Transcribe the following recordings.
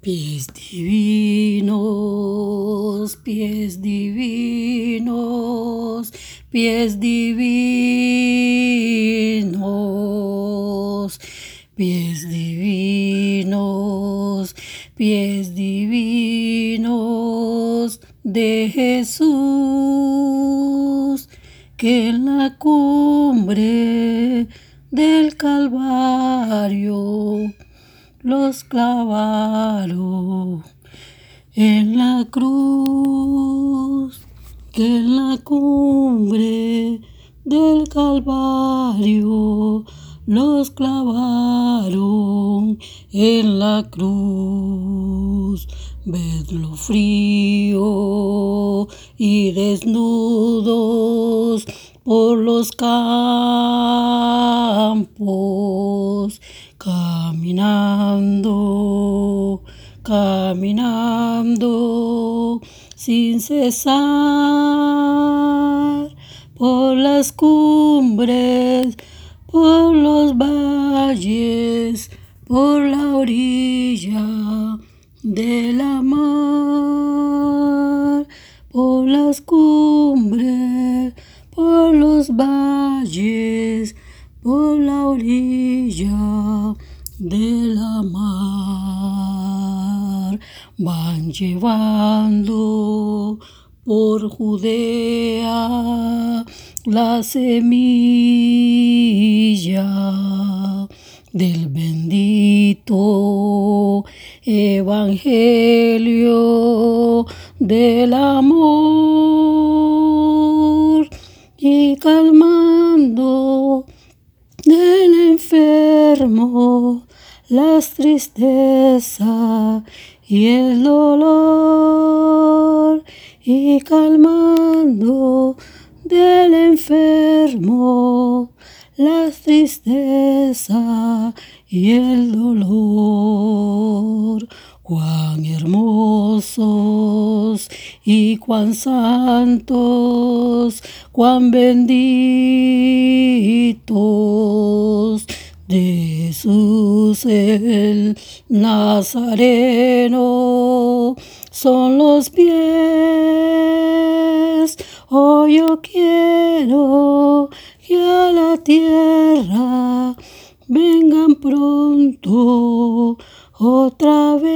Pies divinos, pies divinos, pies divinos, pies divinos, pies divinos de Jesús, que en la cumbre del Calvario los clavaron en la cruz, en la cumbre del Calvario los clavaron en la cruz. Vedlo frío y desnudos por los campos caminando, caminando sin cesar por las cumbres, por los valles, por la orilla de la mar, por las cumbres, por los valles, por la orilla de la mar. Van llevando por Judea la semilla del bendito evangelio del amor y calmando del enfermo las tristezas y el dolor y calmando del enfermo las tristezas y el dolor. Cuán y cuán santos, cuán benditos Jesús el Nazareno son los pies. Oh, yo quiero que a la tierra vengan pronto otra vez.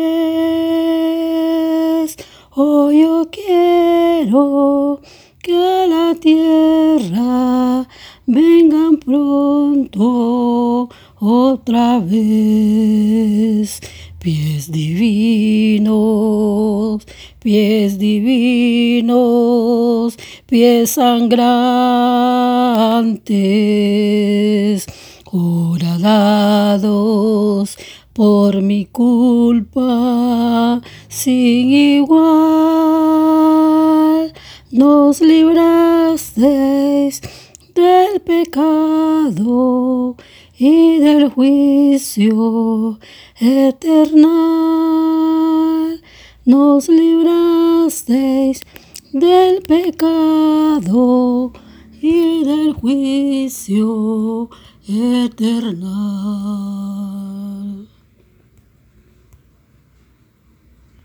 Oh, yo quiero que a la tierra vengan pronto otra vez. Pies divinos, pies divinos, pies sangrantes, horadados por mi culpa sin igual. Nos librasteis del pecado y del juicio eternal. Nos librasteis del pecado y del juicio eternal.